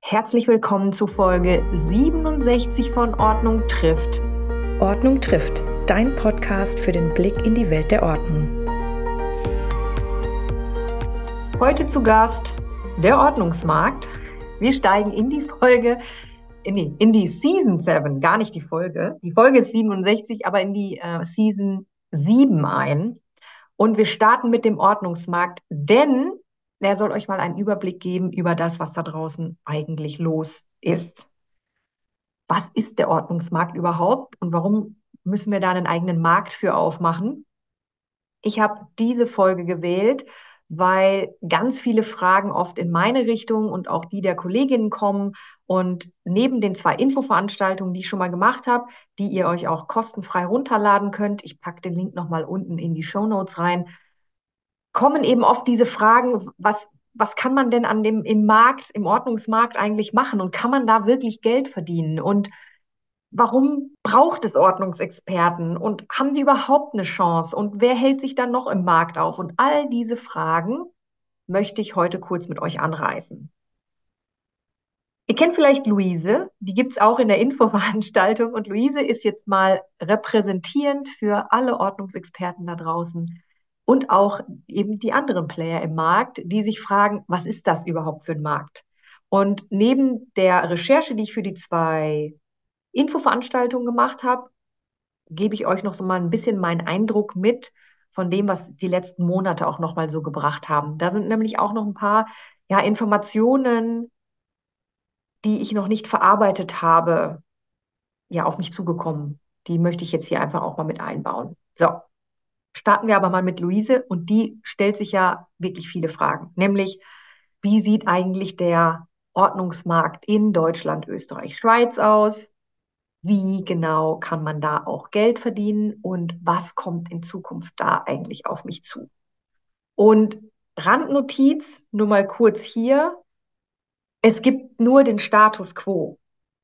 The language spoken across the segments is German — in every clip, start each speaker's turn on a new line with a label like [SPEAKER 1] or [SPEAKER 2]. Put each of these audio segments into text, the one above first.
[SPEAKER 1] Herzlich willkommen zu Folge 67 von Ordnung trifft.
[SPEAKER 2] Ordnung trifft, dein Podcast für den Blick in die Welt der Ordnung.
[SPEAKER 1] Heute zu Gast der Ordnungsmarkt. Wir steigen in die Folge, in die, in die Season 7, gar nicht die Folge. Die Folge ist 67, aber in die äh, Season 7 ein. Und wir starten mit dem Ordnungsmarkt, denn er soll euch mal einen Überblick geben über das, was da draußen eigentlich los ist. Was ist der Ordnungsmarkt überhaupt und warum müssen wir da einen eigenen Markt für aufmachen? Ich habe diese Folge gewählt, weil ganz viele Fragen oft in meine Richtung und auch die der Kolleginnen kommen. Und neben den zwei Infoveranstaltungen, die ich schon mal gemacht habe, die ihr euch auch kostenfrei runterladen könnt, ich packe den Link nochmal unten in die Show Notes rein, kommen eben oft diese Fragen, was, was kann man denn an dem, im Markt, im Ordnungsmarkt eigentlich machen und kann man da wirklich Geld verdienen? Und warum braucht es Ordnungsexperten und haben die überhaupt eine Chance? Und wer hält sich dann noch im Markt auf? Und all diese Fragen möchte ich heute kurz mit euch anreißen. Ihr kennt vielleicht Luise, die gibt es auch in der Infoveranstaltung und Luise ist jetzt mal repräsentierend für alle Ordnungsexperten da draußen und auch eben die anderen Player im Markt, die sich fragen, was ist das überhaupt für ein Markt? Und neben der Recherche, die ich für die zwei Infoveranstaltungen gemacht habe, gebe ich euch noch so mal ein bisschen meinen Eindruck mit von dem, was die letzten Monate auch noch mal so gebracht haben. Da sind nämlich auch noch ein paar ja, Informationen, die ich noch nicht verarbeitet habe, ja, auf mich zugekommen. Die möchte ich jetzt hier einfach auch mal mit einbauen. So, Starten wir aber mal mit Luise und die stellt sich ja wirklich viele Fragen, nämlich wie sieht eigentlich der Ordnungsmarkt in Deutschland, Österreich, Schweiz aus? Wie genau kann man da auch Geld verdienen und was kommt in Zukunft da eigentlich auf mich zu? Und Randnotiz, nur mal kurz hier. Es gibt nur den Status quo.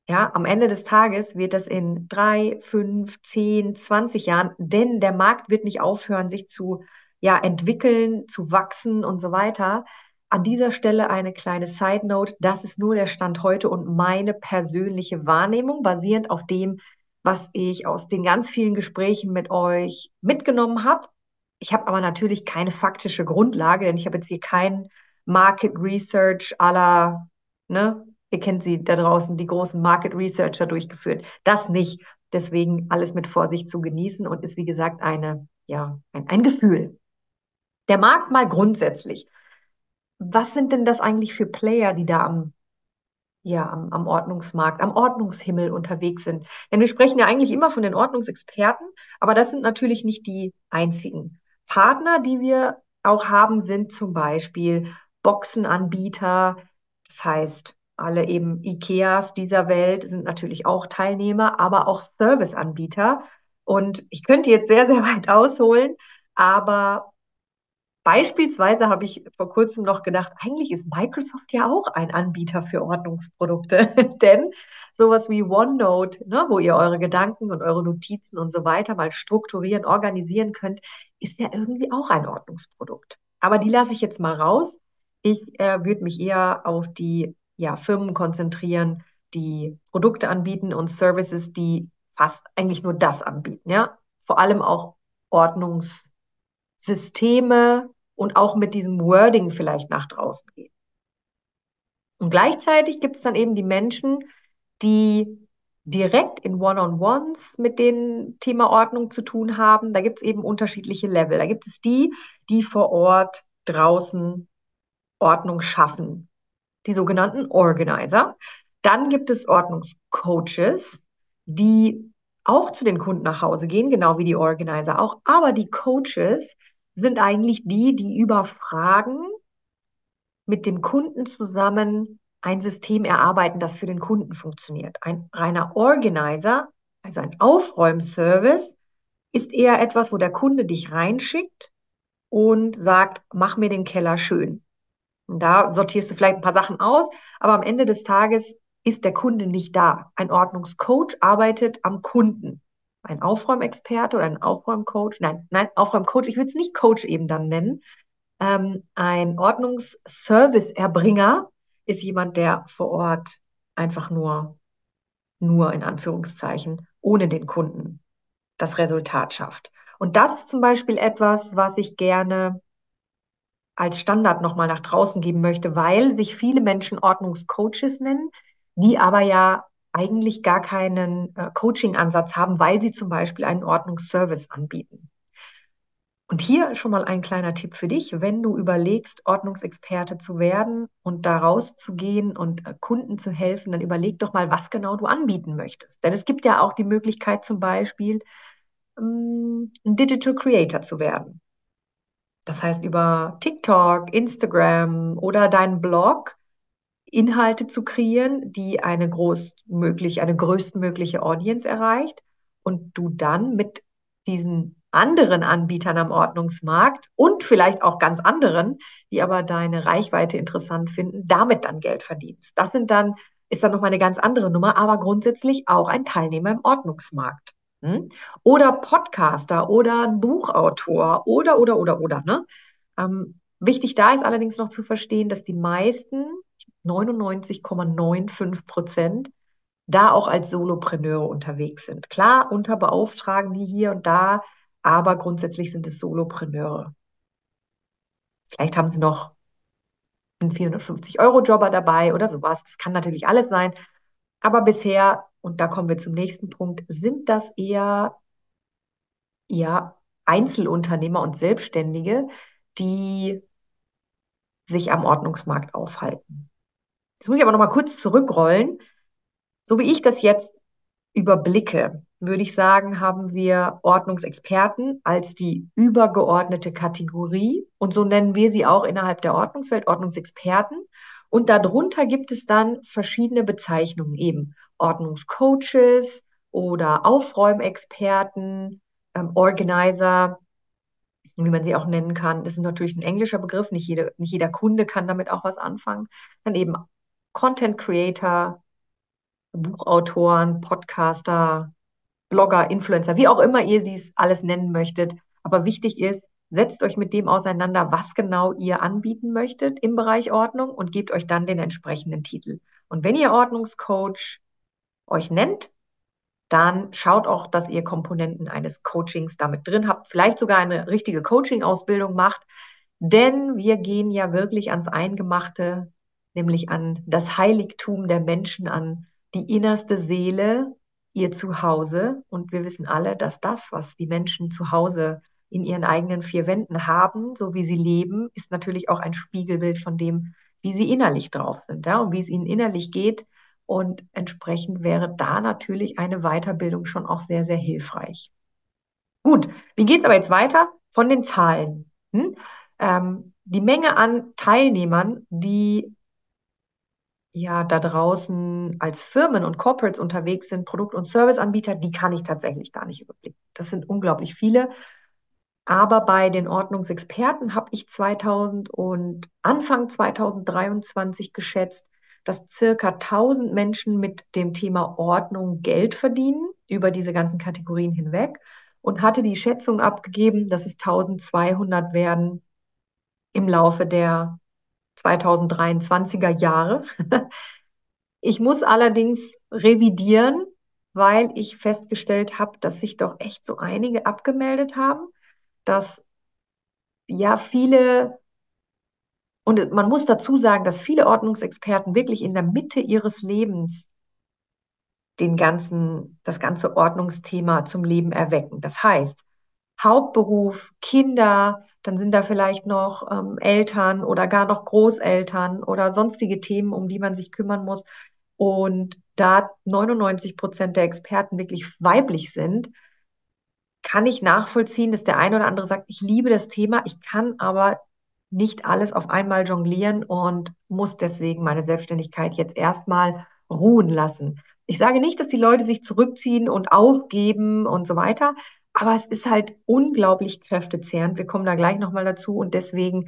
[SPEAKER 1] Ja, am Ende des Tages wird das in drei, fünf, zehn, zwanzig Jahren, denn der Markt wird nicht aufhören, sich zu ja, entwickeln, zu wachsen und so weiter. An dieser Stelle eine kleine Side Note. Das ist nur der Stand heute und meine persönliche Wahrnehmung, basierend auf dem, was ich aus den ganz vielen Gesprächen mit euch mitgenommen habe. Ich habe aber natürlich keine faktische Grundlage, denn ich habe jetzt hier kein Market Research aller ne, ihr kennt sie da draußen, die großen Market Researcher durchgeführt. Das nicht. Deswegen alles mit Vorsicht zu genießen und ist, wie gesagt, eine, ja, ein, ein Gefühl. Der Markt mal grundsätzlich. Was sind denn das eigentlich für Player, die da am, ja, am, am Ordnungsmarkt, am Ordnungshimmel unterwegs sind? Denn wir sprechen ja eigentlich immer von den Ordnungsexperten, aber das sind natürlich nicht die einzigen. Partner, die wir auch haben, sind zum Beispiel Boxenanbieter, das heißt alle eben IKEAs dieser Welt sind natürlich auch Teilnehmer, aber auch Serviceanbieter. Und ich könnte jetzt sehr, sehr weit ausholen, aber beispielsweise habe ich vor kurzem noch gedacht, eigentlich ist Microsoft ja auch ein Anbieter für Ordnungsprodukte. Denn sowas wie OneNote, ne, wo ihr eure Gedanken und eure Notizen und so weiter mal strukturieren, organisieren könnt, ist ja irgendwie auch ein Ordnungsprodukt. Aber die lasse ich jetzt mal raus. Ich äh, würde mich eher auf die ja, Firmen konzentrieren, die Produkte anbieten und Services, die fast eigentlich nur das anbieten, ja. Vor allem auch Ordnungssysteme und auch mit diesem Wording vielleicht nach draußen gehen. Und gleichzeitig gibt es dann eben die Menschen, die direkt in One-on-Ones mit dem Thema Ordnung zu tun haben. Da gibt es eben unterschiedliche Level. Da gibt es die, die vor Ort draußen Ordnung schaffen, die sogenannten Organizer. Dann gibt es Ordnungscoaches, die auch zu den Kunden nach Hause gehen, genau wie die Organizer auch. Aber die Coaches sind eigentlich die, die über Fragen mit dem Kunden zusammen ein System erarbeiten, das für den Kunden funktioniert. Ein reiner Organizer, also ein Aufräumservice, ist eher etwas, wo der Kunde dich reinschickt und sagt, mach mir den Keller schön. Und da sortierst du vielleicht ein paar Sachen aus, aber am Ende des Tages ist der Kunde nicht da. Ein Ordnungscoach arbeitet am Kunden. Ein Aufräumexperte oder ein Aufräumcoach, nein, nein, Aufräumcoach, ich würde es nicht Coach eben dann nennen. Ähm, ein Ordnungsservice-Erbringer ist jemand, der vor Ort einfach nur, nur in Anführungszeichen, ohne den Kunden das Resultat schafft. Und das ist zum Beispiel etwas, was ich gerne als Standard nochmal nach draußen geben möchte, weil sich viele Menschen Ordnungscoaches nennen, die aber ja eigentlich gar keinen äh, Coaching-Ansatz haben, weil sie zum Beispiel einen Ordnungsservice anbieten. Und hier schon mal ein kleiner Tipp für dich, wenn du überlegst, Ordnungsexperte zu werden und da rauszugehen und äh, Kunden zu helfen, dann überleg doch mal, was genau du anbieten möchtest. Denn es gibt ja auch die Möglichkeit, zum Beispiel ähm, ein Digital Creator zu werden. Das heißt, über TikTok, Instagram oder deinen Blog Inhalte zu kreieren, die eine großmöglich, eine größtmögliche Audience erreicht und du dann mit diesen anderen Anbietern am Ordnungsmarkt und vielleicht auch ganz anderen, die aber deine Reichweite interessant finden, damit dann Geld verdienst. Das sind dann, ist dann nochmal eine ganz andere Nummer, aber grundsätzlich auch ein Teilnehmer im Ordnungsmarkt. Hm? Oder Podcaster oder ein Buchautor oder, oder, oder, oder. Ne? Ähm, wichtig da ist allerdings noch zu verstehen, dass die meisten, 99,95 Prozent, da auch als Solopreneure unterwegs sind. Klar, unter Beauftragen die hier und da, aber grundsätzlich sind es Solopreneure. Vielleicht haben sie noch einen 450-Euro-Jobber dabei oder sowas. Das kann natürlich alles sein. Aber bisher, und da kommen wir zum nächsten Punkt, sind das eher, eher Einzelunternehmer und Selbstständige, die sich am Ordnungsmarkt aufhalten. Jetzt muss ich aber noch mal kurz zurückrollen. So wie ich das jetzt überblicke, würde ich sagen, haben wir Ordnungsexperten als die übergeordnete Kategorie. Und so nennen wir sie auch innerhalb der Ordnungswelt Ordnungsexperten. Und darunter gibt es dann verschiedene Bezeichnungen, eben Ordnungscoaches oder Aufräumexperten, ähm, Organizer, wie man sie auch nennen kann. Das ist natürlich ein englischer Begriff, nicht, jede, nicht jeder Kunde kann damit auch was anfangen. Dann eben Content Creator, Buchautoren, Podcaster, Blogger, Influencer, wie auch immer ihr sie alles nennen möchtet. Aber wichtig ist, setzt euch mit dem auseinander, was genau ihr anbieten möchtet im Bereich Ordnung und gebt euch dann den entsprechenden Titel. Und wenn ihr Ordnungscoach euch nennt, dann schaut auch, dass ihr Komponenten eines Coachings damit drin habt, vielleicht sogar eine richtige Coaching-Ausbildung macht, denn wir gehen ja wirklich ans Eingemachte, nämlich an das Heiligtum der Menschen, an die innerste Seele, ihr Zuhause. Und wir wissen alle, dass das, was die Menschen zu Hause in ihren eigenen vier Wänden haben, so wie sie leben, ist natürlich auch ein Spiegelbild von dem, wie sie innerlich drauf sind ja, und wie es ihnen innerlich geht. Und entsprechend wäre da natürlich eine Weiterbildung schon auch sehr, sehr hilfreich. Gut, wie geht es aber jetzt weiter? Von den Zahlen. Hm? Ähm, die Menge an Teilnehmern, die ja da draußen als Firmen und Corporates unterwegs sind, Produkt- und Serviceanbieter, die kann ich tatsächlich gar nicht überblicken. Das sind unglaublich viele. Aber bei den Ordnungsexperten habe ich 2000 und Anfang 2023 geschätzt, dass circa 1000 Menschen mit dem Thema Ordnung Geld verdienen über diese ganzen Kategorien hinweg und hatte die Schätzung abgegeben, dass es 1200 werden im Laufe der 2023er Jahre. Ich muss allerdings revidieren, weil ich festgestellt habe, dass sich doch echt so einige abgemeldet haben dass ja viele, und man muss dazu sagen, dass viele Ordnungsexperten wirklich in der Mitte ihres Lebens den ganzen, das ganze Ordnungsthema zum Leben erwecken. Das heißt, Hauptberuf, Kinder, dann sind da vielleicht noch ähm, Eltern oder gar noch Großeltern oder sonstige Themen, um die man sich kümmern muss. Und da 99 Prozent der Experten wirklich weiblich sind, kann ich nachvollziehen, dass der eine oder andere sagt, ich liebe das Thema, ich kann aber nicht alles auf einmal jonglieren und muss deswegen meine Selbstständigkeit jetzt erstmal ruhen lassen. Ich sage nicht, dass die Leute sich zurückziehen und aufgeben und so weiter, aber es ist halt unglaublich kräftezehrend. Wir kommen da gleich nochmal dazu und deswegen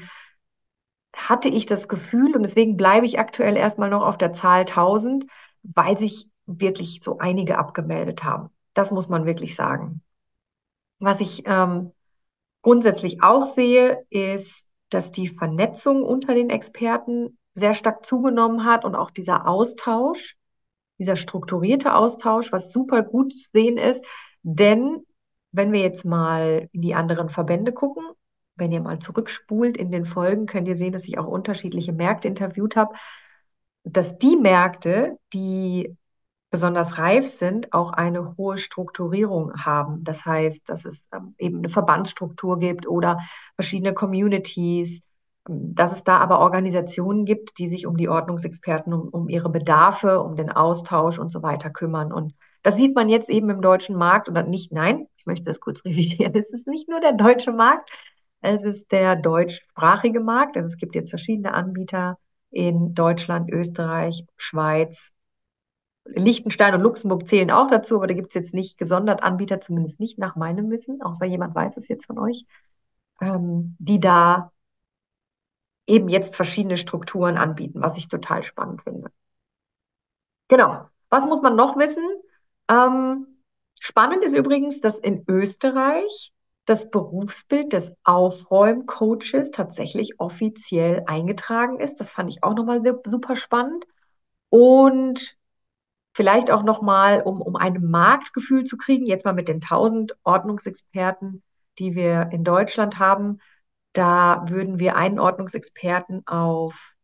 [SPEAKER 1] hatte ich das Gefühl und deswegen bleibe ich aktuell erstmal noch auf der Zahl 1000, weil sich wirklich so einige abgemeldet haben. Das muss man wirklich sagen. Was ich ähm, grundsätzlich auch sehe, ist, dass die Vernetzung unter den Experten sehr stark zugenommen hat und auch dieser Austausch, dieser strukturierte Austausch, was super gut zu sehen ist. Denn wenn wir jetzt mal in die anderen Verbände gucken, wenn ihr mal zurückspult in den Folgen, könnt ihr sehen, dass ich auch unterschiedliche Märkte interviewt habe, dass die Märkte, die besonders reif sind, auch eine hohe Strukturierung haben. Das heißt, dass es ähm, eben eine Verbandsstruktur gibt oder verschiedene Communities, ähm, dass es da aber Organisationen gibt, die sich um die Ordnungsexperten, um, um ihre Bedarfe, um den Austausch und so weiter kümmern. Und das sieht man jetzt eben im deutschen Markt dann nicht, nein, ich möchte das kurz revidieren, es ist nicht nur der deutsche Markt, es ist der deutschsprachige Markt. Also es gibt jetzt verschiedene Anbieter in Deutschland, Österreich, Schweiz, Liechtenstein und Luxemburg zählen auch dazu, aber da gibt es jetzt nicht gesondert Anbieter, zumindest nicht nach meinem Wissen, außer jemand weiß es jetzt von euch, ähm, die da eben jetzt verschiedene Strukturen anbieten, was ich total spannend finde. Genau. Was muss man noch wissen? Ähm, spannend ist übrigens, dass in Österreich das Berufsbild des Aufräumcoaches tatsächlich offiziell eingetragen ist. Das fand ich auch nochmal super spannend. Und vielleicht auch nochmal, um, um ein Marktgefühl zu kriegen, jetzt mal mit den 1000 Ordnungsexperten, die wir in Deutschland haben, da würden wir einen Ordnungsexperten auf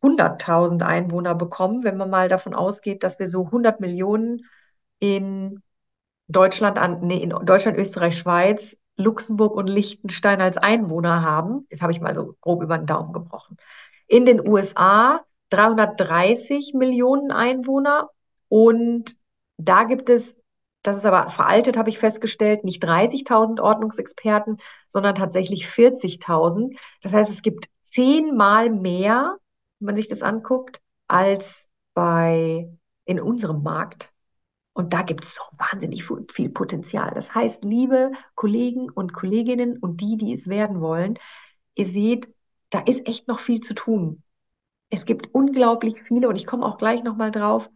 [SPEAKER 1] 100.000 Einwohner bekommen, wenn man mal davon ausgeht, dass wir so 100 Millionen in Deutschland an, nee, in Deutschland, Österreich, Schweiz, Luxemburg und Liechtenstein als Einwohner haben. Das habe ich mal so grob über den Daumen gebrochen. In den USA 330 Millionen Einwohner und da gibt es, das ist aber veraltet, habe ich festgestellt, nicht 30.000 Ordnungsexperten, sondern tatsächlich 40.000. Das heißt, es gibt zehnmal mehr, wenn man sich das anguckt, als bei in unserem Markt. Und da gibt es auch wahnsinnig viel Potenzial. Das heißt, liebe Kollegen und Kolleginnen und die, die es werden wollen, ihr seht, da ist echt noch viel zu tun. Es gibt unglaublich viele, und ich komme auch gleich nochmal drauf,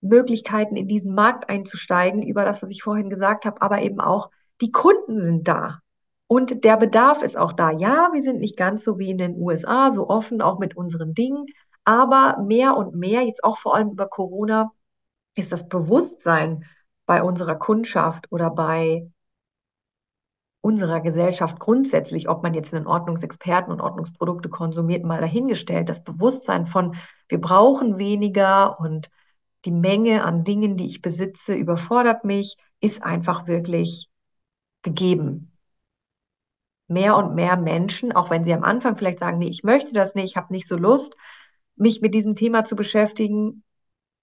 [SPEAKER 1] Möglichkeiten in diesen Markt einzusteigen, über das, was ich vorhin gesagt habe, aber eben auch die Kunden sind da. Und der Bedarf ist auch da. Ja, wir sind nicht ganz so wie in den USA, so offen auch mit unseren Dingen, aber mehr und mehr, jetzt auch vor allem über Corona, ist das Bewusstsein bei unserer Kundschaft oder bei unserer Gesellschaft grundsätzlich, ob man jetzt einen Ordnungsexperten und Ordnungsprodukte konsumiert, mal dahingestellt, das Bewusstsein von, wir brauchen weniger und die Menge an Dingen, die ich besitze, überfordert mich, ist einfach wirklich gegeben. Mehr und mehr Menschen, auch wenn sie am Anfang vielleicht sagen, nee, ich möchte das nicht, ich habe nicht so Lust, mich mit diesem Thema zu beschäftigen,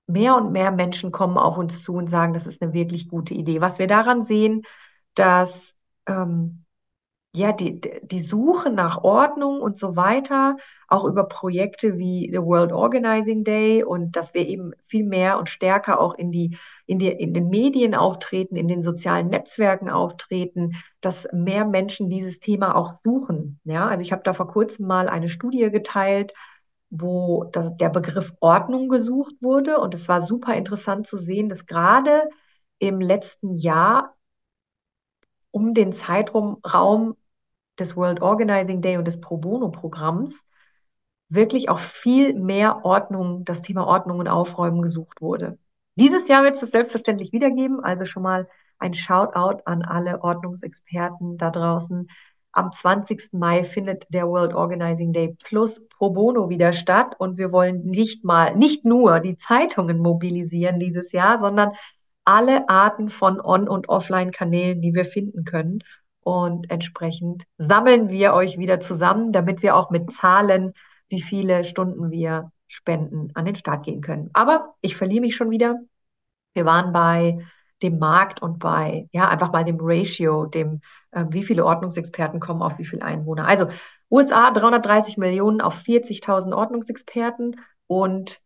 [SPEAKER 1] mehr und mehr Menschen kommen auf uns zu und sagen, das ist eine wirklich gute Idee. Was wir daran sehen, dass ähm, ja, die, die Suche nach Ordnung und so weiter, auch über Projekte wie the World Organizing Day und dass wir eben viel mehr und stärker auch in die, in die, in den Medien auftreten, in den sozialen Netzwerken auftreten, dass mehr Menschen dieses Thema auch suchen. Ja, also ich habe da vor kurzem mal eine Studie geteilt, wo das, der Begriff Ordnung gesucht wurde. Und es war super interessant zu sehen, dass gerade im letzten Jahr um den Zeitraum des World Organizing Day und des Pro Bono-Programms wirklich auch viel mehr Ordnung, das Thema Ordnung und Aufräumen gesucht wurde. Dieses Jahr wird es das selbstverständlich wiedergeben, also schon mal ein Shoutout an alle Ordnungsexperten da draußen. Am 20. Mai findet der World Organizing Day plus Pro Bono wieder statt und wir wollen nicht mal, nicht nur die Zeitungen mobilisieren dieses Jahr, sondern alle Arten von On- und Offline-Kanälen, die wir finden können. Und entsprechend sammeln wir euch wieder zusammen, damit wir auch mit Zahlen, wie viele Stunden wir spenden, an den Start gehen können. Aber ich verliere mich schon wieder. Wir waren bei dem Markt und bei, ja, einfach mal dem Ratio, dem, äh, wie viele Ordnungsexperten kommen auf wie viele Einwohner. Also USA 330 Millionen auf 40.000 Ordnungsexperten und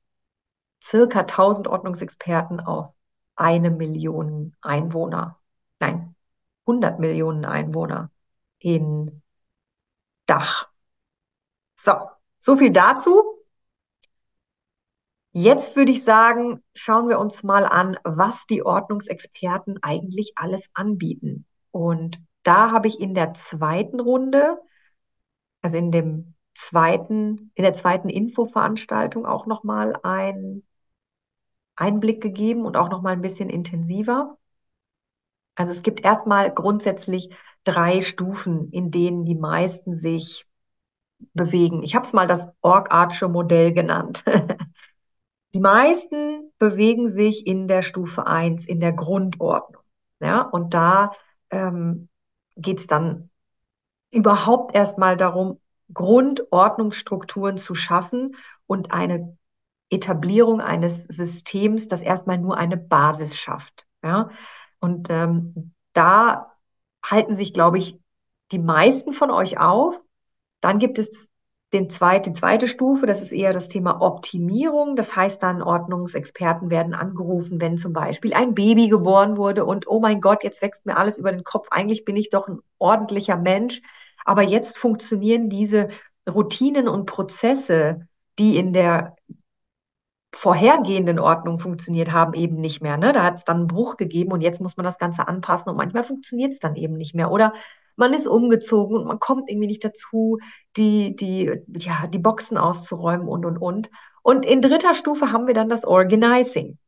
[SPEAKER 1] circa 1000 Ordnungsexperten auf eine Million Einwohner. Nein, 100 Millionen Einwohner in Dach. So, so viel dazu. Jetzt würde ich sagen, schauen wir uns mal an, was die Ordnungsexperten eigentlich alles anbieten. Und da habe ich in der zweiten Runde, also in dem zweiten, in der zweiten Infoveranstaltung auch nochmal einen Einblick gegeben und auch nochmal ein bisschen intensiver. Also es gibt erstmal grundsätzlich drei Stufen, in denen die meisten sich bewegen. Ich habe es mal das Org-Archer Modell genannt. die meisten bewegen sich in der Stufe 1, in der Grundordnung. Ja, und da ähm, geht es dann überhaupt erstmal darum, Grundordnungsstrukturen zu schaffen und eine Etablierung eines Systems, das erstmal nur eine Basis schafft. Ja? Und ähm, da halten sich, glaube ich, die meisten von euch auf. Dann gibt es den zweite, die zweite Stufe, das ist eher das Thema Optimierung. Das heißt dann, Ordnungsexperten werden angerufen, wenn zum Beispiel ein Baby geboren wurde und oh mein Gott, jetzt wächst mir alles über den Kopf. Eigentlich bin ich doch ein ordentlicher Mensch. Aber jetzt funktionieren diese Routinen und Prozesse, die in der vorhergehenden Ordnung funktioniert haben, eben nicht mehr. Ne? Da hat es dann einen Bruch gegeben und jetzt muss man das Ganze anpassen und manchmal funktioniert es dann eben nicht mehr. Oder man ist umgezogen und man kommt irgendwie nicht dazu, die, die, ja, die Boxen auszuräumen und, und, und. Und in dritter Stufe haben wir dann das Organizing.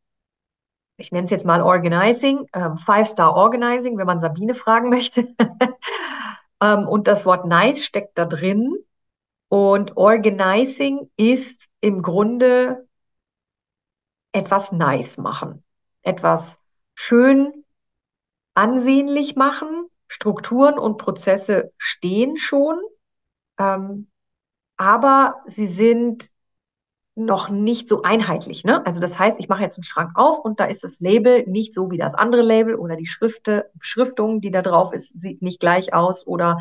[SPEAKER 1] Ich nenne es jetzt mal Organizing, ähm, Five-Star Organizing, wenn man Sabine fragen möchte. ähm, und das Wort nice steckt da drin. Und Organizing ist im Grunde etwas nice machen, etwas schön ansehnlich machen. Strukturen und Prozesse stehen schon, ähm, aber sie sind noch nicht so einheitlich. Ne? Also das heißt, ich mache jetzt einen Schrank auf und da ist das Label nicht so wie das andere Label oder die Schrifte, Beschriftung, die da drauf ist, sieht nicht gleich aus oder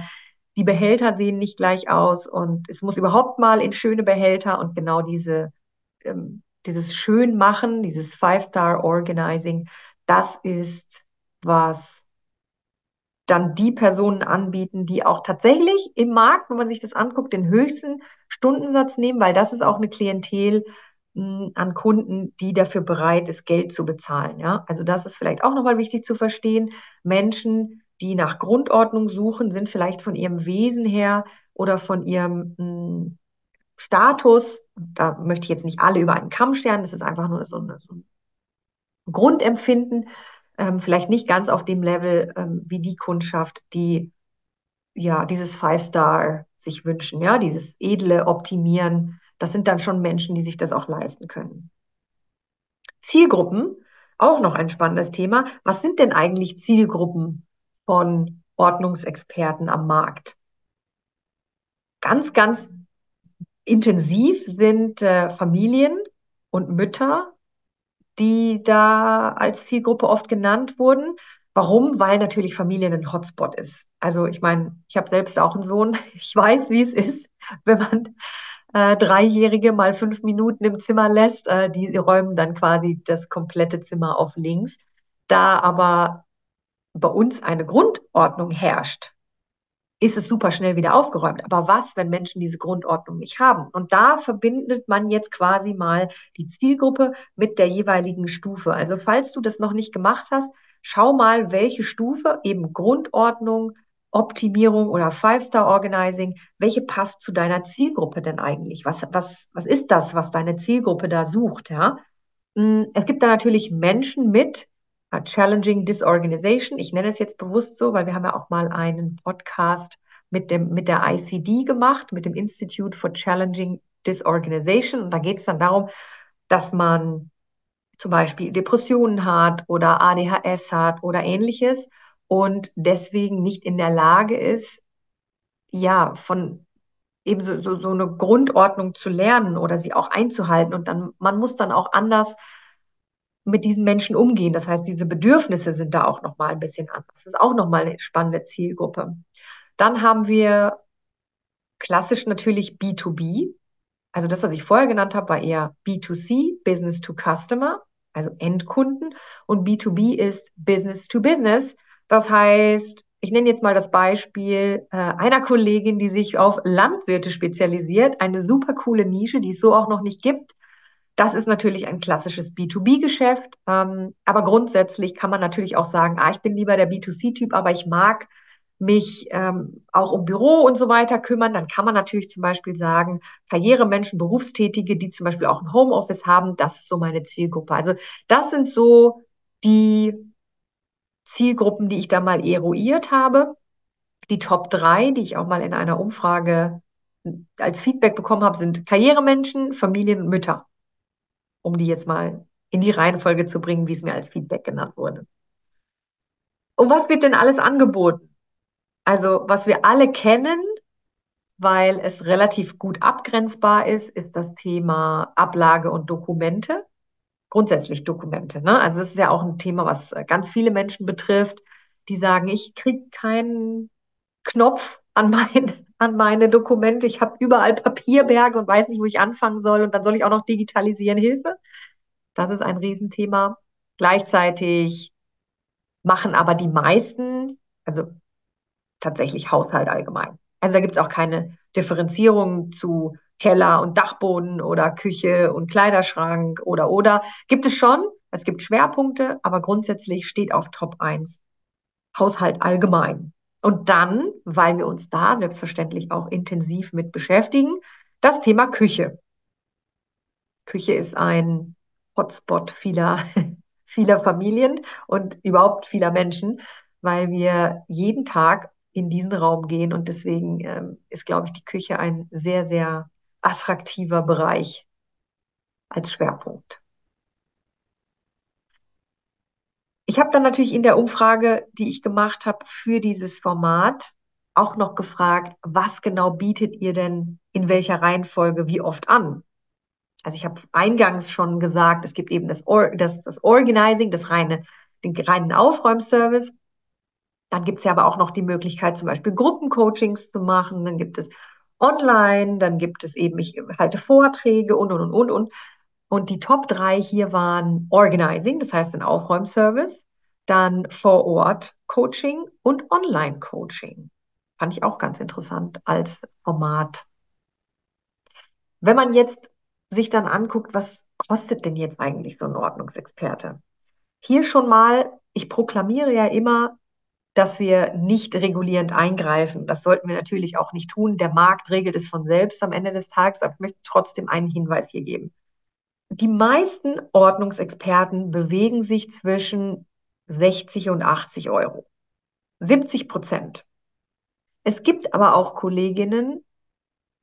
[SPEAKER 1] die Behälter sehen nicht gleich aus und es muss überhaupt mal in schöne Behälter und genau diese ähm, dieses Schönmachen, dieses Five-Star-Organizing, das ist, was dann die Personen anbieten, die auch tatsächlich im Markt, wenn man sich das anguckt, den höchsten Stundensatz nehmen, weil das ist auch eine Klientel mh, hm, an Kunden, die dafür bereit ist, Geld zu bezahlen. Ja, also das ist vielleicht auch nochmal wichtig zu verstehen. Menschen, die nach Grundordnung suchen, sind vielleicht von ihrem Wesen her oder von ihrem mh, hm, Status, da möchte ich jetzt nicht alle über einen Kamm scheren, das ist einfach nur so, eine, so ein Grundempfinden, ähm, vielleicht nicht ganz auf dem Level ähm, wie die Kundschaft, die ja dieses Five-Star sich wünschen, ja, dieses edle Optimieren. Das sind dann schon Menschen, die sich das auch leisten können. Zielgruppen, auch noch ein spannendes Thema. Was sind denn eigentlich Zielgruppen von Ordnungsexperten am Markt? Ganz, ganz intensiv sind äh, Familien und Mütter, die da als Zielgruppe oft genannt wurden. Warum? Weil natürlich Familien ein Hotspot ist. Also ich meine, ich habe selbst auch einen Sohn. Ich weiß, wie es ist, wenn man äh, Dreijährige mal fünf Minuten im Zimmer lässt. Äh, die räumen dann quasi das komplette Zimmer auf links. Da aber bei uns eine Grundordnung herrscht, ist es super schnell wieder aufgeräumt. Aber was, wenn Menschen diese Grundordnung nicht haben? Und da verbindet man jetzt quasi mal die Zielgruppe mit der jeweiligen Stufe. Also falls du das noch nicht gemacht hast, schau mal, welche Stufe, eben Grundordnung, Optimierung oder Five-Star-Organizing, welche passt zu deiner Zielgruppe denn eigentlich? Was, was, was ist das, was deine Zielgruppe da sucht? Ja? Hm, es gibt da natürlich Menschen mit Challenging Disorganization. Ich nenne es jetzt bewusst so, weil wir haben ja auch mal einen Podcast mit dem, mit der ICD gemacht, mit dem Institute for Challenging Disorganization. Und da geht es dann darum, dass man zum Beispiel Depressionen hat oder ADHS hat oder ähnliches und deswegen nicht in der Lage ist, ja, von eben so, so, so eine Grundordnung zu lernen oder sie auch einzuhalten. Und dann, man muss dann auch anders mit diesen Menschen umgehen. Das heißt, diese Bedürfnisse sind da auch nochmal ein bisschen anders. Das ist auch nochmal eine spannende Zielgruppe. Dann haben wir klassisch natürlich B2B. Also das, was ich vorher genannt habe, war eher B2C, Business to Customer, also Endkunden. Und B2B ist Business to Business. Das heißt, ich nenne jetzt mal das Beispiel äh, einer Kollegin, die sich auf Landwirte spezialisiert. Eine super coole Nische, die es so auch noch nicht gibt. Das ist natürlich ein klassisches B2B-Geschäft. Ähm, aber grundsätzlich kann man natürlich auch sagen, ah, ich bin lieber der B2C-Typ, aber ich mag mich ähm, auch um Büro und so weiter kümmern, dann kann man natürlich zum Beispiel sagen, Karrieremenschen, Berufstätige, die zum Beispiel auch ein Homeoffice haben, das ist so meine Zielgruppe. Also das sind so die Zielgruppen, die ich da mal eruiert habe. Die Top drei, die ich auch mal in einer Umfrage als Feedback bekommen habe, sind Karrieremenschen, Familien und Mütter. Um die jetzt mal in die Reihenfolge zu bringen, wie es mir als Feedback genannt wurde. Und was wird denn alles angeboten? Also, was wir alle kennen, weil es relativ gut abgrenzbar ist, ist das Thema Ablage und Dokumente. Grundsätzlich Dokumente. Ne? Also, das ist ja auch ein Thema, was ganz viele Menschen betrifft, die sagen, ich kriege keinen Knopf an, mein, an meine Dokumente. Ich habe überall Papierberge und weiß nicht, wo ich anfangen soll. Und dann soll ich auch noch digitalisieren. Hilfe. Das ist ein Riesenthema. Gleichzeitig machen aber die meisten, also tatsächlich Haushalt allgemein. Also da gibt es auch keine Differenzierung zu Keller und Dachboden oder Küche und Kleiderschrank oder oder. Gibt es schon, es gibt Schwerpunkte, aber grundsätzlich steht auf Top 1 Haushalt allgemein. Und dann, weil wir uns da selbstverständlich auch intensiv mit beschäftigen, das Thema Küche. Küche ist ein Hotspot vieler, vieler Familien und überhaupt vieler Menschen, weil wir jeden Tag in diesen Raum gehen. Und deswegen ähm, ist, glaube ich, die Küche ein sehr, sehr attraktiver Bereich als Schwerpunkt. Ich habe dann natürlich in der Umfrage, die ich gemacht habe für dieses Format, auch noch gefragt, was genau bietet ihr denn in welcher Reihenfolge wie oft an? Also ich habe eingangs schon gesagt, es gibt eben das, Or das, das Organizing, das reine, den reinen Aufräumservice. Dann gibt es ja aber auch noch die Möglichkeit, zum Beispiel Gruppencoachings zu machen. Dann gibt es online, dann gibt es eben, ich halte Vorträge und, und, und, und, und. Und die Top drei hier waren Organizing, das heißt ein Aufräumservice, dann vor Ort Coaching und Online Coaching. Fand ich auch ganz interessant als Format. Wenn man jetzt sich dann anguckt, was kostet denn jetzt eigentlich so ein Ordnungsexperte? Hier schon mal, ich proklamiere ja immer, dass wir nicht regulierend eingreifen. Das sollten wir natürlich auch nicht tun. Der Markt regelt es von selbst am Ende des Tages, aber ich möchte trotzdem einen Hinweis hier geben. Die meisten Ordnungsexperten bewegen sich zwischen 60 und 80 Euro. 70 Prozent. Es gibt aber auch Kolleginnen,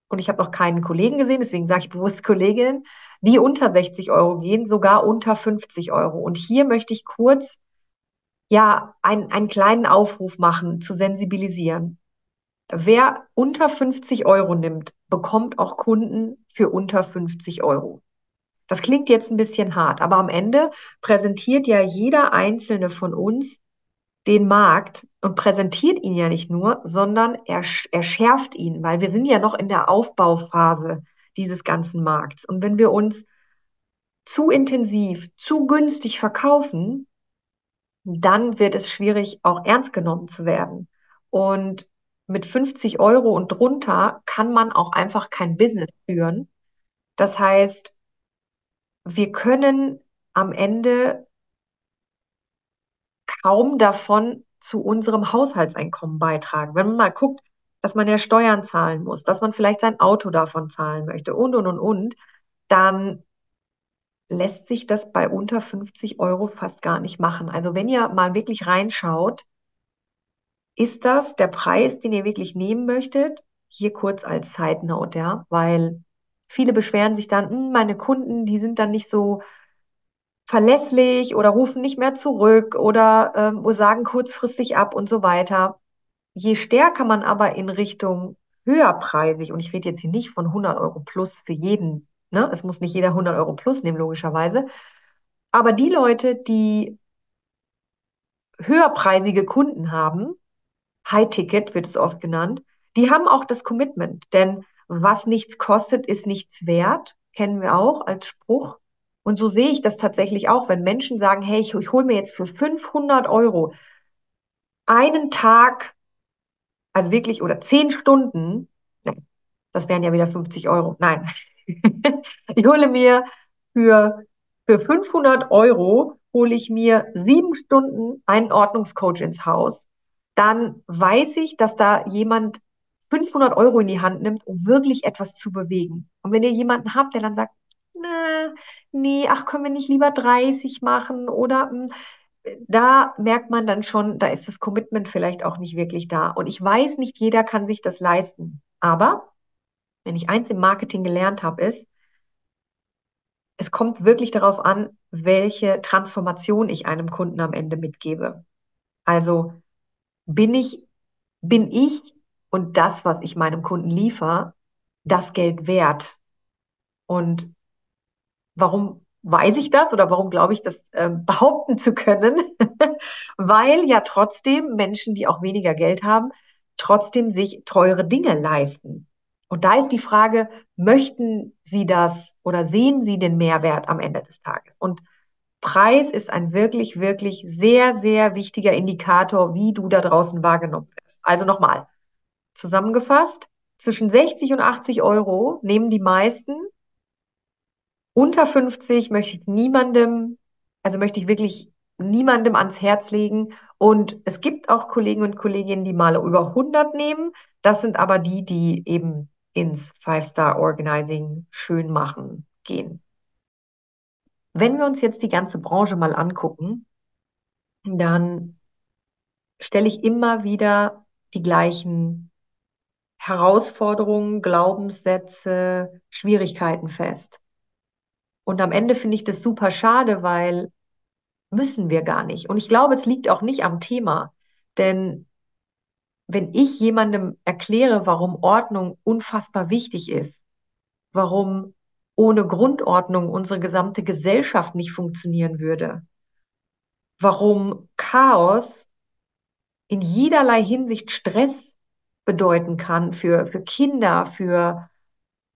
[SPEAKER 1] und ich habe noch keinen Kollegen gesehen, deswegen sage ich bewusst Kolleginnen, die unter 60 Euro gehen, sogar unter 50 Euro. Und hier möchte ich kurz ja, ein, einen kleinen Aufruf machen, zu sensibilisieren. Wer unter 50 Euro nimmt, bekommt auch Kunden für unter 50 Euro. Das klingt jetzt ein bisschen hart, aber am Ende präsentiert ja jeder einzelne von uns den Markt und präsentiert ihn ja nicht nur, sondern er, er schärft ihn, weil wir sind ja noch in der Aufbauphase dieses ganzen Markts. Und wenn wir uns zu intensiv, zu günstig verkaufen, dann wird es schwierig, auch ernst genommen zu werden. Und mit 50 Euro und drunter kann man auch einfach kein Business führen. Das heißt, wir können am Ende kaum davon zu unserem Haushaltseinkommen beitragen. Wenn man mal guckt, dass man ja Steuern zahlen muss, dass man vielleicht sein Auto davon zahlen möchte und, und, und, und, dann lässt sich das bei unter 50 Euro fast gar nicht machen. Also wenn ihr mal wirklich reinschaut, ist das der Preis, den ihr wirklich nehmen möchtet? Hier kurz als Side Note, ja, weil viele beschweren sich dann, hm, meine Kunden, die sind dann nicht so verlässlich oder rufen nicht mehr zurück oder ähm, sagen kurzfristig ab und so weiter. Je stärker man aber in Richtung höherpreisig, und ich rede jetzt hier nicht von 100 Euro plus für jeden Ne? Es muss nicht jeder 100 Euro plus nehmen, logischerweise. Aber die Leute, die höherpreisige Kunden haben, High-Ticket wird es oft genannt, die haben auch das Commitment. Denn was nichts kostet, ist nichts wert, kennen wir auch als Spruch. Und so sehe ich das tatsächlich auch, wenn Menschen sagen, hey, ich, ich hole mir jetzt für 500 Euro einen Tag, also wirklich, oder zehn Stunden, nein, das wären ja wieder 50 Euro, nein, ich hole mir für, für 500 Euro hole ich mir sieben Stunden einen Ordnungscoach ins Haus. dann weiß ich, dass da jemand 500 Euro in die Hand nimmt, um wirklich etwas zu bewegen. Und wenn ihr jemanden habt, der dann sagt, na, nee, ach, können wir nicht lieber 30 machen oder hm, da merkt man dann schon, da ist das Commitment vielleicht auch nicht wirklich da. Und ich weiß, nicht jeder kann sich das leisten. Aber wenn ich eins im Marketing gelernt habe, ist, es kommt wirklich darauf an, welche Transformation ich einem Kunden am Ende mitgebe. Also bin ich, bin ich und das, was ich meinem Kunden liefere, das Geld wert? Und warum weiß ich das oder warum glaube ich, das äh, behaupten zu können? Weil ja trotzdem Menschen, die auch weniger Geld haben, trotzdem sich teure Dinge leisten. Und da ist die Frage, möchten Sie das oder sehen Sie den Mehrwert am Ende des Tages? Und Preis ist ein wirklich, wirklich sehr, sehr wichtiger Indikator, wie du da draußen wahrgenommen wirst. Also nochmal, zusammengefasst, zwischen 60 und 80 Euro nehmen die meisten. Unter 50 möchte ich niemandem, also möchte ich wirklich niemandem ans Herz legen. Und es gibt auch Kollegen und Kolleginnen, die mal über 100 nehmen. Das sind aber die, die eben ins Five-Star-Organizing schön machen gehen. Wenn wir uns jetzt die ganze Branche mal angucken, dann stelle ich immer wieder die gleichen Herausforderungen, Glaubenssätze, Schwierigkeiten fest. Und am Ende finde ich das super schade, weil müssen wir gar nicht. Und ich glaube, es liegt auch nicht am Thema. Denn wenn ich jemandem erkläre, warum Ordnung unfassbar wichtig ist, warum ohne Grundordnung unsere gesamte Gesellschaft nicht funktionieren würde, warum Chaos in jederlei Hinsicht Stress bedeuten kann für, für Kinder, für,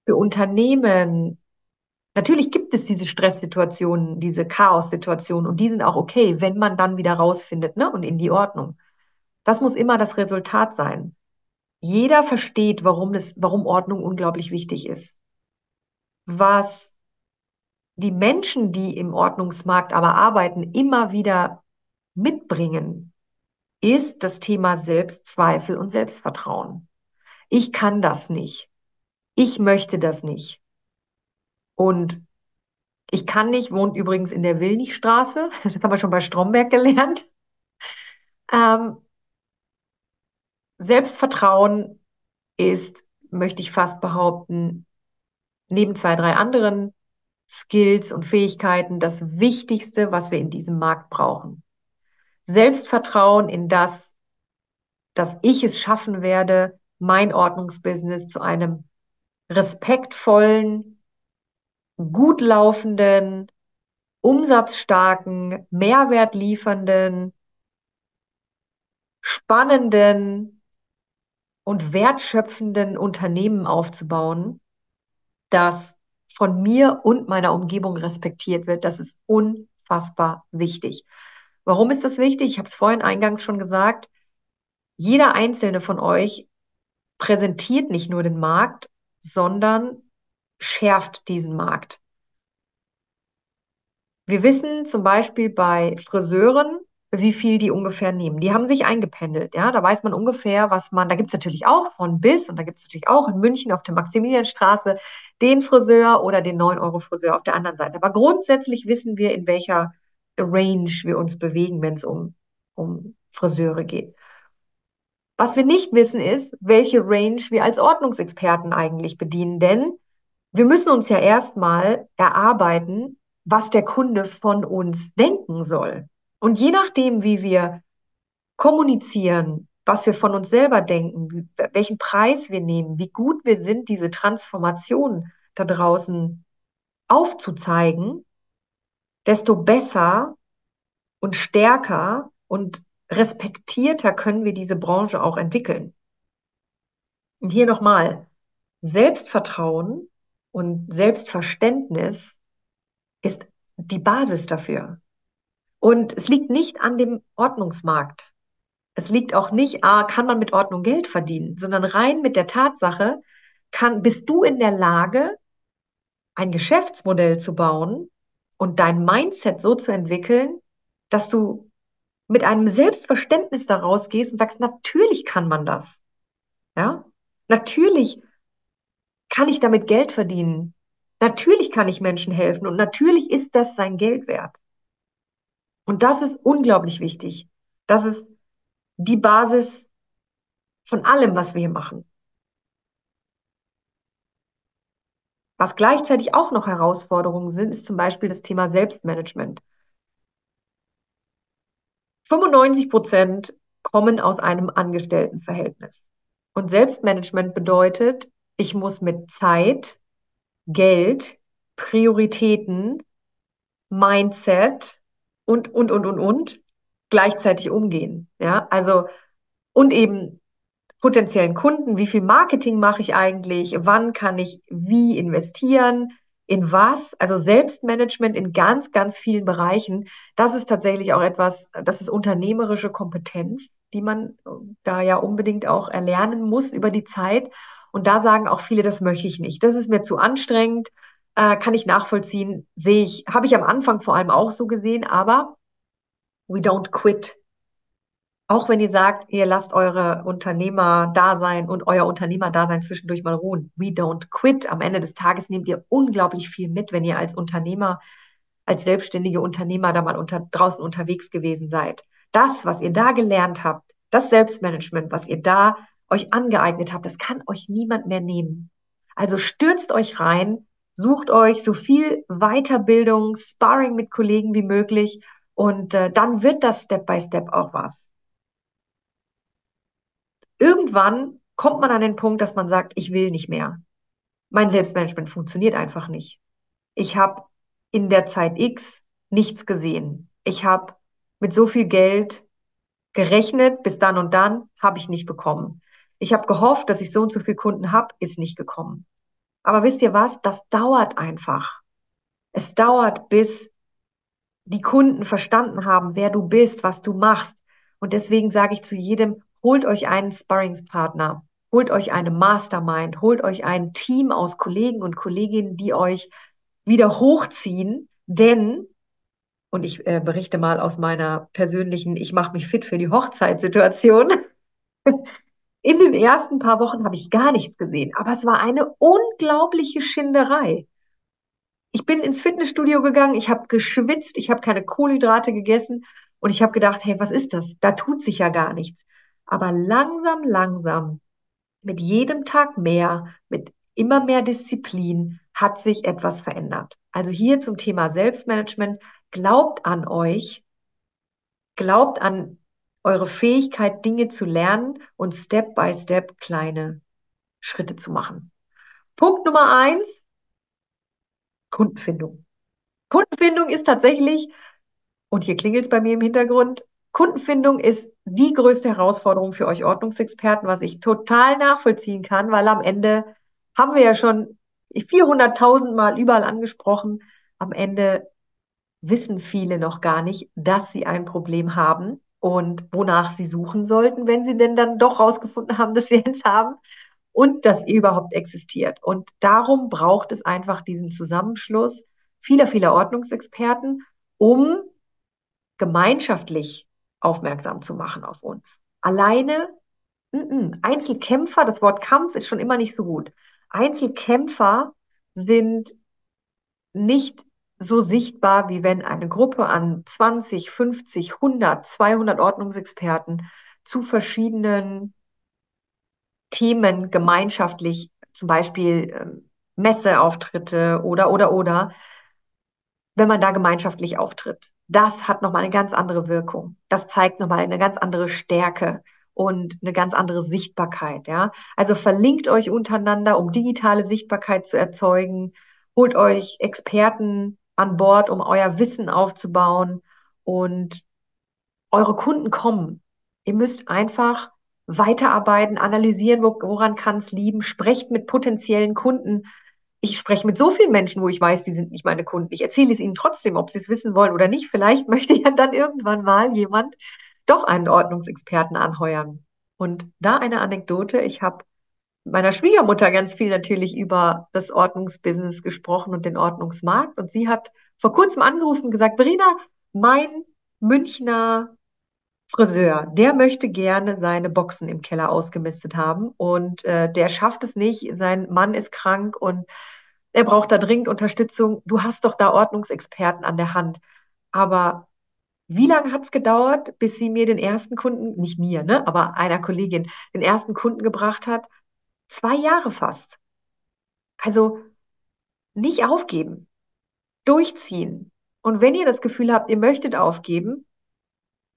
[SPEAKER 1] für Unternehmen. Natürlich gibt es diese Stresssituationen, diese Chaos-Situationen und die sind auch okay, wenn man dann wieder rausfindet ne, und in die Ordnung. Das muss immer das Resultat sein. Jeder versteht, warum, das, warum Ordnung unglaublich wichtig ist. Was die Menschen, die im Ordnungsmarkt aber arbeiten, immer wieder mitbringen, ist das Thema Selbstzweifel und Selbstvertrauen. Ich kann das nicht. Ich möchte das nicht. Und ich kann nicht, wohnt übrigens in der Willnichstraße, das haben wir schon bei Stromberg gelernt. Ähm, Selbstvertrauen ist, möchte ich fast behaupten, neben zwei, drei anderen Skills und Fähigkeiten das Wichtigste, was wir in diesem Markt brauchen. Selbstvertrauen in das, dass ich es schaffen werde, mein Ordnungsbusiness zu einem respektvollen, gut laufenden, umsatzstarken, Mehrwert liefernden, spannenden, und wertschöpfenden Unternehmen aufzubauen, das von mir und meiner Umgebung respektiert wird. Das ist unfassbar wichtig. Warum ist das wichtig? Ich habe es vorhin eingangs schon gesagt. Jeder einzelne von euch präsentiert nicht nur den Markt, sondern schärft diesen Markt. Wir wissen zum Beispiel bei Friseuren, wie viel die ungefähr nehmen. Die haben sich eingependelt, ja. Da weiß man ungefähr, was man, da gibt es natürlich auch von bis und da gibt es natürlich auch in München auf der Maximilianstraße den Friseur oder den 9-Euro-Friseur auf der anderen Seite. Aber grundsätzlich wissen wir, in welcher Range wir uns bewegen, wenn es um, um Friseure geht. Was wir nicht wissen ist, welche Range wir als Ordnungsexperten eigentlich bedienen, denn wir müssen uns ja erstmal erarbeiten, was der Kunde von uns denken soll. Und je nachdem, wie wir kommunizieren, was wir von uns selber denken, welchen Preis wir nehmen, wie gut wir sind, diese Transformation da draußen aufzuzeigen, desto besser und stärker und respektierter können wir diese Branche auch entwickeln. Und hier nochmal, Selbstvertrauen und Selbstverständnis ist die Basis dafür. Und es liegt nicht an dem Ordnungsmarkt. Es liegt auch nicht, ah, kann man mit Ordnung Geld verdienen, sondern rein mit der Tatsache, kann, bist du in der Lage, ein Geschäftsmodell zu bauen und dein Mindset so zu entwickeln, dass du mit einem Selbstverständnis daraus gehst und sagst, natürlich kann man das. Ja? Natürlich kann ich damit Geld verdienen. Natürlich kann ich Menschen helfen und natürlich ist das sein Geld wert. Und das ist unglaublich wichtig. Das ist die Basis von allem, was wir hier machen. Was gleichzeitig auch noch Herausforderungen sind, ist zum Beispiel das Thema Selbstmanagement. 95 Prozent kommen aus einem Angestelltenverhältnis. Und Selbstmanagement bedeutet, ich muss mit Zeit, Geld, Prioritäten, Mindset und, und, und, und, und gleichzeitig umgehen. Ja, also, und eben potenziellen Kunden, wie viel Marketing mache ich eigentlich, wann kann ich wie investieren, in was, also Selbstmanagement in ganz, ganz vielen Bereichen, das ist tatsächlich auch etwas, das ist unternehmerische Kompetenz, die man äh, da ja unbedingt auch erlernen muss über die Zeit. Und da sagen auch viele, das möchte ich nicht. Das ist mir zu anstrengend, äh, kann ich nachvollziehen, sehe ich, habe ich am Anfang vor allem auch so gesehen, aber we don't quit. Auch wenn ihr sagt, ihr lasst eure Unternehmer da sein und euer Unternehmer da sein zwischendurch mal ruhen. We don't quit. Am Ende des Tages nehmt ihr unglaublich viel mit, wenn ihr als Unternehmer, als selbstständige Unternehmer da mal unter, draußen unterwegs gewesen seid. Das, was ihr da gelernt habt, das Selbstmanagement, was ihr da euch angeeignet habt, das kann euch niemand mehr nehmen. Also stürzt euch rein, sucht euch so viel Weiterbildung, Sparring mit Kollegen wie möglich und äh, dann wird das Step by Step auch was. Irgendwann kommt man an den Punkt, dass man sagt, ich will nicht mehr. Mein Selbstmanagement funktioniert einfach nicht. Ich habe in der Zeit X nichts gesehen. Ich habe mit so viel Geld gerechnet, bis dann und dann habe ich nicht bekommen. Ich habe gehofft, dass ich so und so viele Kunden habe, ist nicht gekommen. Aber wisst ihr was? Das dauert einfach. Es dauert, bis die Kunden verstanden haben, wer du bist, was du machst. Und deswegen sage ich zu jedem, holt euch einen Sparringspartner, holt euch eine Mastermind, holt euch ein Team aus Kollegen und Kolleginnen, die euch wieder hochziehen, denn und ich äh, berichte mal aus meiner persönlichen, ich mache mich fit für die Hochzeitssituation. In den ersten paar Wochen habe ich gar nichts gesehen, aber es war eine unglaubliche Schinderei. Ich bin ins Fitnessstudio gegangen, ich habe geschwitzt, ich habe keine Kohlenhydrate gegessen und ich habe gedacht, hey, was ist das? Da tut sich ja gar nichts. Aber langsam, langsam, mit jedem Tag mehr, mit immer mehr Disziplin, hat sich etwas verändert. Also hier zum Thema Selbstmanagement. Glaubt an euch, glaubt an eure Fähigkeit, Dinge zu lernen und Step by Step kleine Schritte zu machen. Punkt Nummer eins, Kundenfindung. Kundenfindung ist tatsächlich, und hier klingelt es bei mir im Hintergrund, Kundenfindung ist die größte Herausforderung für euch Ordnungsexperten, was ich total nachvollziehen kann, weil am Ende haben wir ja schon 400.000 Mal überall angesprochen. Am Ende wissen viele noch gar nicht, dass sie ein Problem haben und wonach sie suchen sollten, wenn sie denn dann doch rausgefunden haben, dass sie eins haben und dass ihr überhaupt existiert. Und darum braucht es einfach diesen Zusammenschluss vieler, vieler Ordnungsexperten, um gemeinschaftlich aufmerksam zu machen auf uns. Alleine, n -n. Einzelkämpfer, das Wort Kampf ist schon immer nicht so gut. Einzelkämpfer sind nicht so sichtbar, wie wenn eine Gruppe an 20, 50, 100, 200 Ordnungsexperten zu verschiedenen Themen gemeinschaftlich, zum Beispiel ähm, Messeauftritte oder, oder, oder, wenn man da gemeinschaftlich auftritt. Das hat nochmal eine ganz andere Wirkung. Das zeigt nochmal eine ganz andere Stärke und eine ganz andere Sichtbarkeit, ja. Also verlinkt euch untereinander, um digitale Sichtbarkeit zu erzeugen. Holt euch Experten an Bord, um euer Wissen aufzubauen und eure Kunden kommen. Ihr müsst einfach weiterarbeiten, analysieren, woran kann es lieben, sprecht mit potenziellen Kunden, ich spreche mit so vielen Menschen, wo ich weiß, die sind nicht meine Kunden. Ich erzähle es ihnen trotzdem, ob sie es wissen wollen oder nicht. Vielleicht möchte ja dann irgendwann mal jemand doch einen Ordnungsexperten anheuern. Und da eine Anekdote. Ich habe meiner Schwiegermutter ganz viel natürlich über das Ordnungsbusiness gesprochen und den Ordnungsmarkt. Und sie hat vor kurzem angerufen und gesagt, Verena, mein Münchner Friseur, der möchte gerne seine Boxen im Keller ausgemistet haben und äh, der schafft es nicht. Sein Mann ist krank und er braucht da dringend Unterstützung. Du hast doch da Ordnungsexperten an der Hand. Aber wie lange hat es gedauert, bis sie mir den ersten Kunden, nicht mir, ne, aber einer Kollegin, den ersten Kunden gebracht hat? Zwei Jahre fast. Also nicht aufgeben, durchziehen. Und wenn ihr das Gefühl habt, ihr möchtet aufgeben,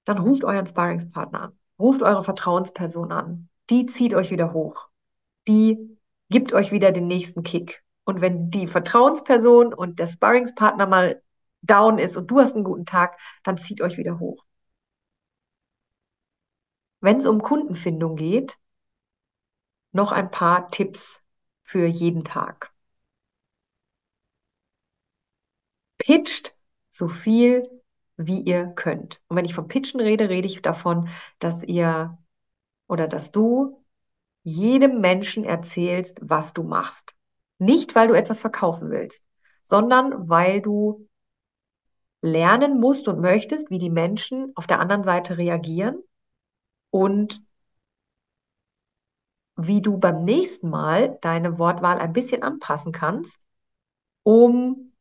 [SPEAKER 1] dann ruft euren Sparringspartner an, ruft eure Vertrauensperson an. Die zieht euch wieder hoch. Die gibt euch wieder den nächsten Kick. Und wenn die Vertrauensperson und der Sparringspartner mal down ist und du hast einen guten Tag, dann zieht euch wieder hoch. Wenn es um Kundenfindung geht, noch ein paar Tipps für jeden Tag. Pitcht so viel wie ihr könnt. Und wenn ich vom Pitchen rede, rede ich davon, dass ihr oder dass du jedem Menschen erzählst, was du machst. Nicht, weil du etwas verkaufen willst, sondern weil du lernen musst und möchtest, wie die Menschen auf der anderen Seite reagieren und wie du beim nächsten Mal deine Wortwahl ein bisschen anpassen kannst, um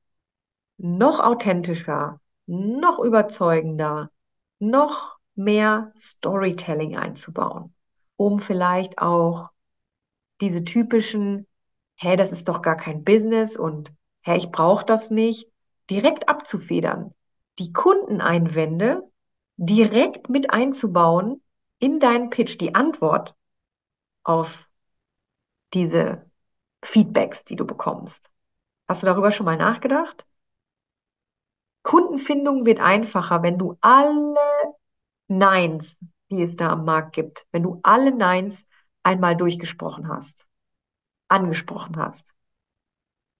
[SPEAKER 1] noch authentischer, noch überzeugender, noch mehr Storytelling einzubauen, um vielleicht auch diese typischen, hä, das ist doch gar kein Business und hä, ich brauche das nicht, direkt abzufedern, die Kundeneinwände direkt mit einzubauen in deinen Pitch, die Antwort auf diese Feedbacks, die du bekommst. Hast du darüber schon mal nachgedacht? Kundenfindung wird einfacher, wenn du alle Neins, die es da am Markt gibt, wenn du alle Neins einmal durchgesprochen hast, angesprochen hast,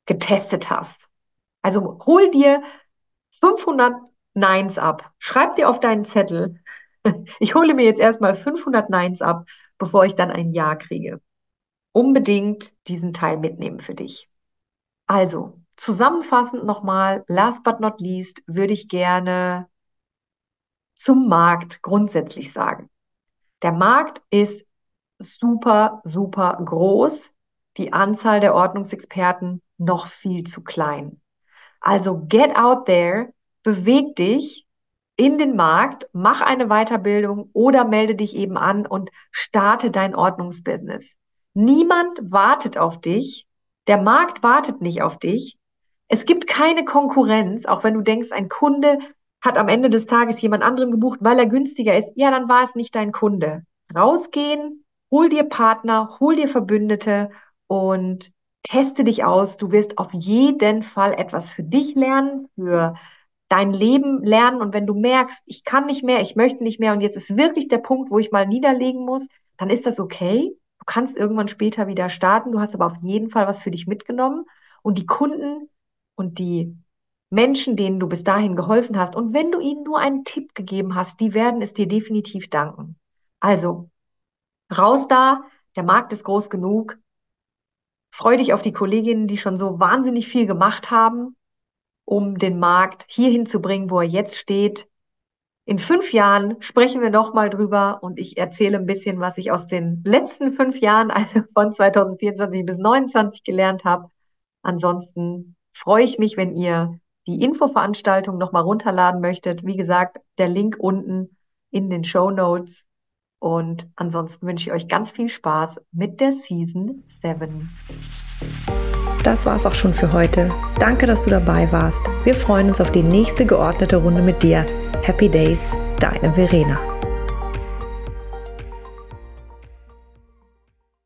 [SPEAKER 1] getestet hast. Also hol dir 500 Neins ab. Schreib dir auf deinen Zettel. Ich hole mir jetzt erstmal 500 Neins ab, bevor ich dann ein Ja kriege. Unbedingt diesen Teil mitnehmen für dich. Also, zusammenfassend nochmal, last but not least, würde ich gerne zum Markt grundsätzlich sagen. Der Markt ist super, super groß. Die Anzahl der Ordnungsexperten noch viel zu klein. Also get out there, beweg dich in den Markt, mach eine Weiterbildung oder melde dich eben an und starte dein Ordnungsbusiness. Niemand wartet auf dich. Der Markt wartet nicht auf dich. Es gibt keine Konkurrenz, auch wenn du denkst, ein Kunde hat am Ende des Tages jemand anderen gebucht, weil er günstiger ist. Ja, dann war es nicht dein Kunde. Rausgehen, hol dir Partner, hol dir Verbündete und teste dich aus. Du wirst auf jeden Fall etwas für dich lernen, für dein Leben lernen. Und wenn du merkst, ich kann nicht mehr, ich möchte nicht mehr und jetzt ist wirklich der Punkt, wo ich mal niederlegen muss, dann ist das okay. Du kannst irgendwann später wieder starten. Du hast aber auf jeden Fall was für dich mitgenommen. Und die Kunden und die Menschen, denen du bis dahin geholfen hast, und wenn du ihnen nur einen Tipp gegeben hast, die werden es dir definitiv danken. Also, raus da, der Markt ist groß genug. Freu dich auf die Kolleginnen, die schon so wahnsinnig viel gemacht haben, um den Markt hierhin zu bringen, wo er jetzt steht. In fünf Jahren sprechen wir nochmal drüber und ich erzähle ein bisschen, was ich aus den letzten fünf Jahren, also von 2024 bis 2029 gelernt habe. Ansonsten freue ich mich, wenn ihr die Infoveranstaltung nochmal runterladen möchtet. Wie gesagt, der Link unten in den Show Notes. Und ansonsten wünsche ich euch ganz viel Spaß mit der Season 7.
[SPEAKER 2] Das war es auch schon für heute. Danke, dass du dabei warst. Wir freuen uns auf die nächste geordnete Runde mit dir. Happy Days, deine Verena.